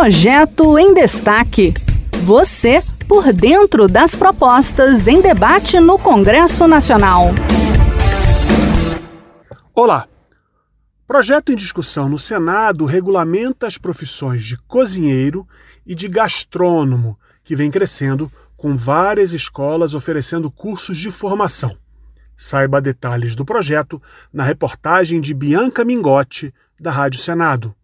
Projeto em Destaque. Você por dentro das propostas em debate no Congresso Nacional. Olá! Projeto em discussão no Senado regulamenta as profissões de cozinheiro e de gastrônomo, que vem crescendo com várias escolas oferecendo cursos de formação. Saiba detalhes do projeto na reportagem de Bianca Mingotti, da Rádio Senado.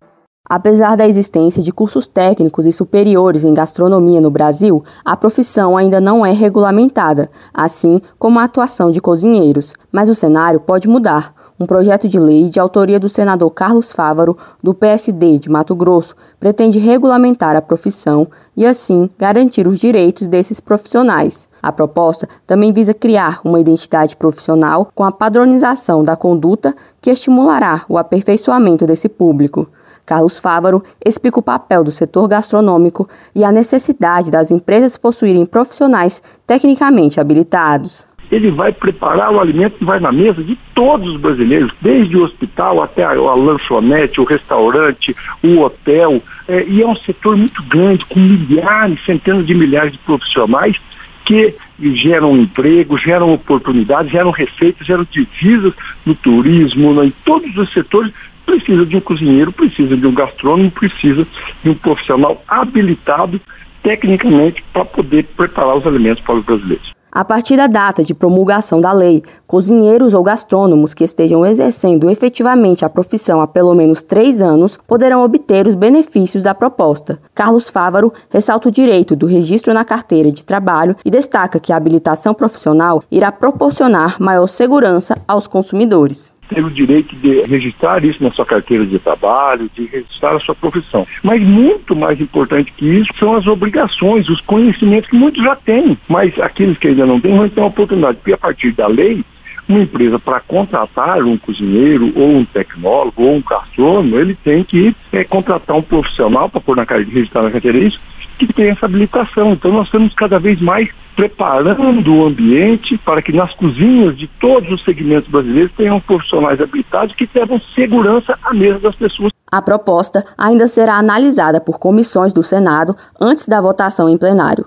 Apesar da existência de cursos técnicos e superiores em gastronomia no Brasil, a profissão ainda não é regulamentada, assim como a atuação de cozinheiros. Mas o cenário pode mudar. Um projeto de lei de autoria do senador Carlos Fávaro, do PSD de Mato Grosso, pretende regulamentar a profissão e, assim, garantir os direitos desses profissionais. A proposta também visa criar uma identidade profissional com a padronização da conduta que estimulará o aperfeiçoamento desse público. Carlos Fávaro explica o papel do setor gastronômico e a necessidade das empresas possuírem profissionais tecnicamente habilitados. Ele vai preparar o alimento que vai na mesa de todos os brasileiros, desde o hospital até a, lanchonete, o restaurante, o hotel. É, e é um setor muito grande, com milhares, centenas de milhares de profissionais que geram emprego, geram oportunidades, geram receitas, geram divisas no turismo, em todos os setores precisa de um cozinheiro, precisa de um gastrônomo, precisa de um profissional habilitado tecnicamente para poder preparar os alimentos para os brasileiros. A partir da data de promulgação da lei, cozinheiros ou gastrônomos que estejam exercendo efetivamente a profissão há pelo menos três anos poderão obter os benefícios da proposta. Carlos Fávaro ressalta o direito do registro na carteira de trabalho e destaca que a habilitação profissional irá proporcionar maior segurança aos consumidores ter o direito de registrar isso na sua carteira de trabalho, de registrar a sua profissão. Mas muito mais importante que isso são as obrigações, os conhecimentos que muitos já têm, mas aqueles que ainda não têm vão ter uma oportunidade, porque a partir da lei, uma empresa para contratar um cozinheiro ou um tecnólogo ou um gastrônomo, ele tem que é, contratar um profissional para pôr na carteira, registrar na carteira isso, que tem essa habilitação. Então nós estamos cada vez mais preparando o ambiente para que nas cozinhas de todos os segmentos brasileiros tenham profissionais habilitados que levam segurança à mesa das pessoas. A proposta ainda será analisada por comissões do Senado antes da votação em plenário.